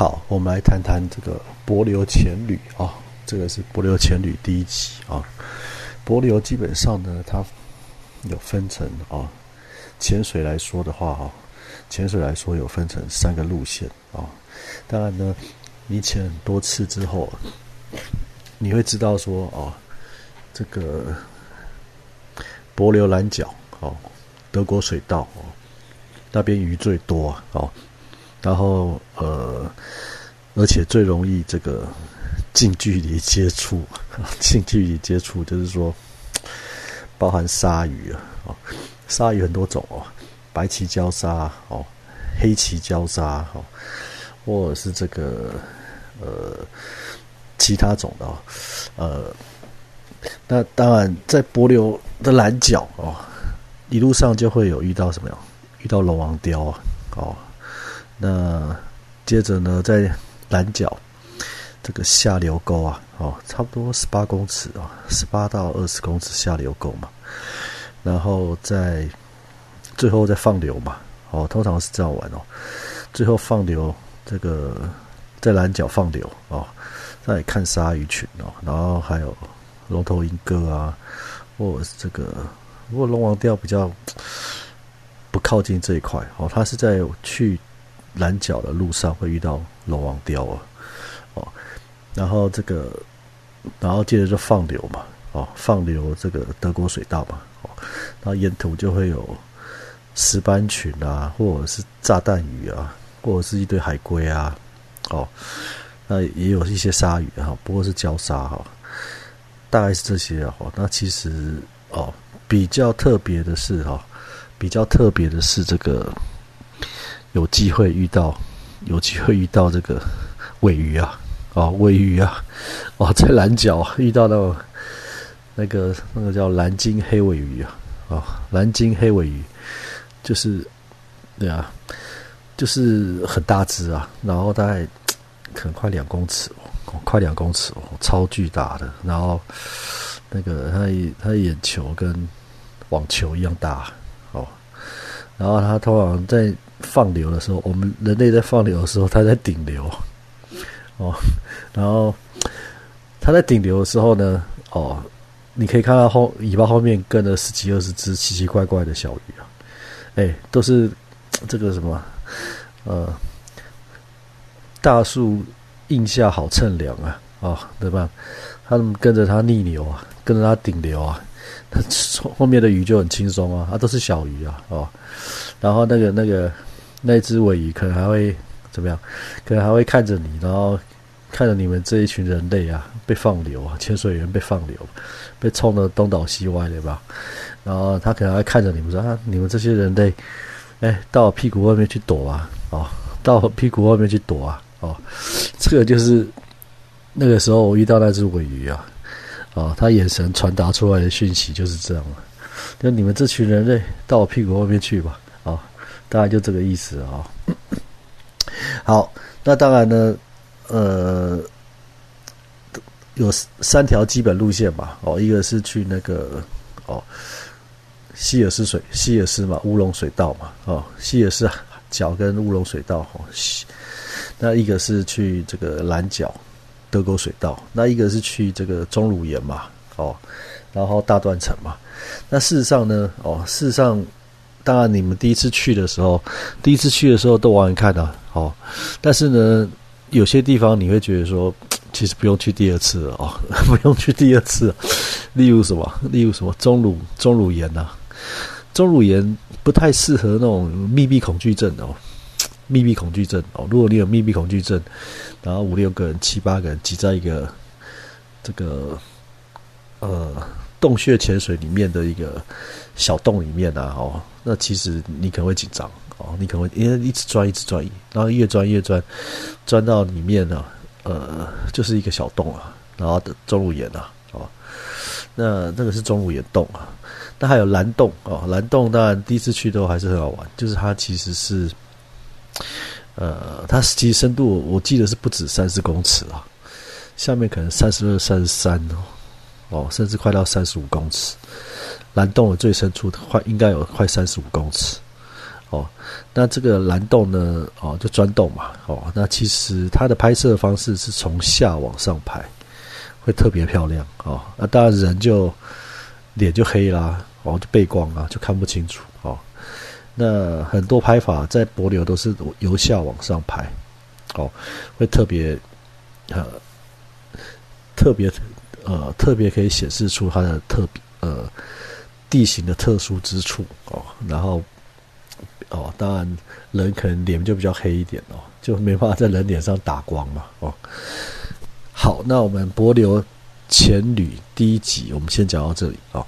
好，我们来谈谈这个柏流潜旅啊，这个是柏流潜旅第一集啊。柏流基本上呢，它有分成啊，潜水来说的话哈，潜水来说有分成三个路线啊。当然呢，你潜很多次之后，你会知道说啊，这个柏流蓝角哦，德国水道哦，那边鱼最多哦。然后呃，而且最容易这个近距离接触，近距离接触就是说，包含鲨鱼啊，哦，鲨鱼很多种哦，白鳍礁鲨哦，黑鳍礁鲨哦，或者是这个呃其他种的哦，呃，那当然在柏流的蓝角哦，一路上就会有遇到什么呀？遇到龙王雕啊，哦。那接着呢，在蓝角这个下流沟啊，哦，差不多十八公尺啊，十八到二十公尺下流沟嘛。然后在最后再放流嘛，哦，通常是这样玩哦。最后放流这个在蓝角放流哦，再看鲨鱼群哦，然后还有龙头鹰哥啊，或者是这个如果龙王钓比较不靠近这一块哦，它是在去。蓝角的路上会遇到龙王雕啊，哦，然后这个，然后接着就放流嘛，哦，放流这个德国水道嘛，哦，然后沿途就会有石斑群啊，或者是炸弹鱼啊，或者是一堆海龟啊，哦，那也有一些鲨鱼哈，不过是礁鲨哈，大概是这些啊，那其实哦，比较特别的是哈，比较特别的是这个。有机会遇到，有机会遇到这个尾鱼啊，哦，尾鱼啊，哦，在蓝角遇到那那个那个叫蓝鲸黑尾鱼啊，哦，蓝鲸黑尾鱼，就是对啊，就是很大只啊，然后大概可能快两公尺哦，快两公尺哦，超巨大的，然后那个它它眼球跟网球一样大，然后它通常在。放流的时候，我们人类在放流的时候，它在顶流，哦，然后它在顶流的时候呢，哦，你可以看到后尾巴后面跟了十几二十只奇奇怪怪的小鱼啊，哎，都是这个什么，呃，大树印下好乘凉啊，哦，对吧？他们跟着它逆流啊，跟着它顶流啊，它后面的鱼就很轻松啊，它都是小鱼啊，哦，然后那个那个。那只尾鱼可能还会怎么样？可能还会看着你，然后看着你们这一群人类啊被放流啊，潜水员被放流，被冲得东倒西歪，对吧？然后他可能还看着你们说：“啊，你们这些人类，哎，到我屁股外面去躲啊！哦，到我屁股外面去躲啊！哦，这个就是那个时候我遇到那只尾鱼啊，哦，他眼神传达出来的讯息就是这样了，就你们这群人类到我屁股外面去吧！啊。”大概就这个意思啊。好，那当然呢，呃，有三条基本路线嘛。哦，一个是去那个哦，希尔斯水，希尔斯嘛，乌龙水道嘛。哦，希尔斯角跟乌龙水道。哦，那一个是去这个蓝角德沟水道，那一个是去这个钟乳岩嘛。哦，然后大断层嘛。那事实上呢，哦，事实上。当然，你们第一次去的时候，第一次去的时候都玩看的，哦。但是呢，有些地方你会觉得说，其实不用去第二次了哦，不用去第二次。例如什么？例如什么？钟乳钟乳岩呐，钟乳岩不太适合那种密闭恐惧症哦，密闭恐惧症哦。如果你有密闭恐惧症，然后五六个人、七八个人挤在一个这个呃洞穴潜水里面的一个小洞里面啊，哦。那其实你可能会紧张哦，你可能会因为一直钻一直钻，然后越钻越钻，钻到里面呢，呃，就是一个小洞啊，然后的钟乳岩啊，哦，那那个是钟乳岩洞啊，那还有蓝洞哦，蓝洞当然第一次去都还是很好玩，就是它其实是，呃，它其实深度我记得是不止三十公尺啊，下面可能三十二、三十三哦，哦，甚至快到三十五公尺。蓝洞的最深处快应该有快三十五公尺，哦，那这个蓝洞呢，哦，就钻洞嘛，哦，那其实它的拍摄方式是从下往上拍，会特别漂亮哦。那当然人就脸就黑啦，哦，就背光啊，就看不清楚。那很多拍法在柏流都是由下往上拍，哦，会特别呃特别呃特别可以显示出它的特呃地形的特殊之处哦，然后。哦，当然，人可能脸就比较黑一点哦，就没办法在人脸上打光嘛。哦，好，那我们柏流前旅第一集，我们先讲到这里啊。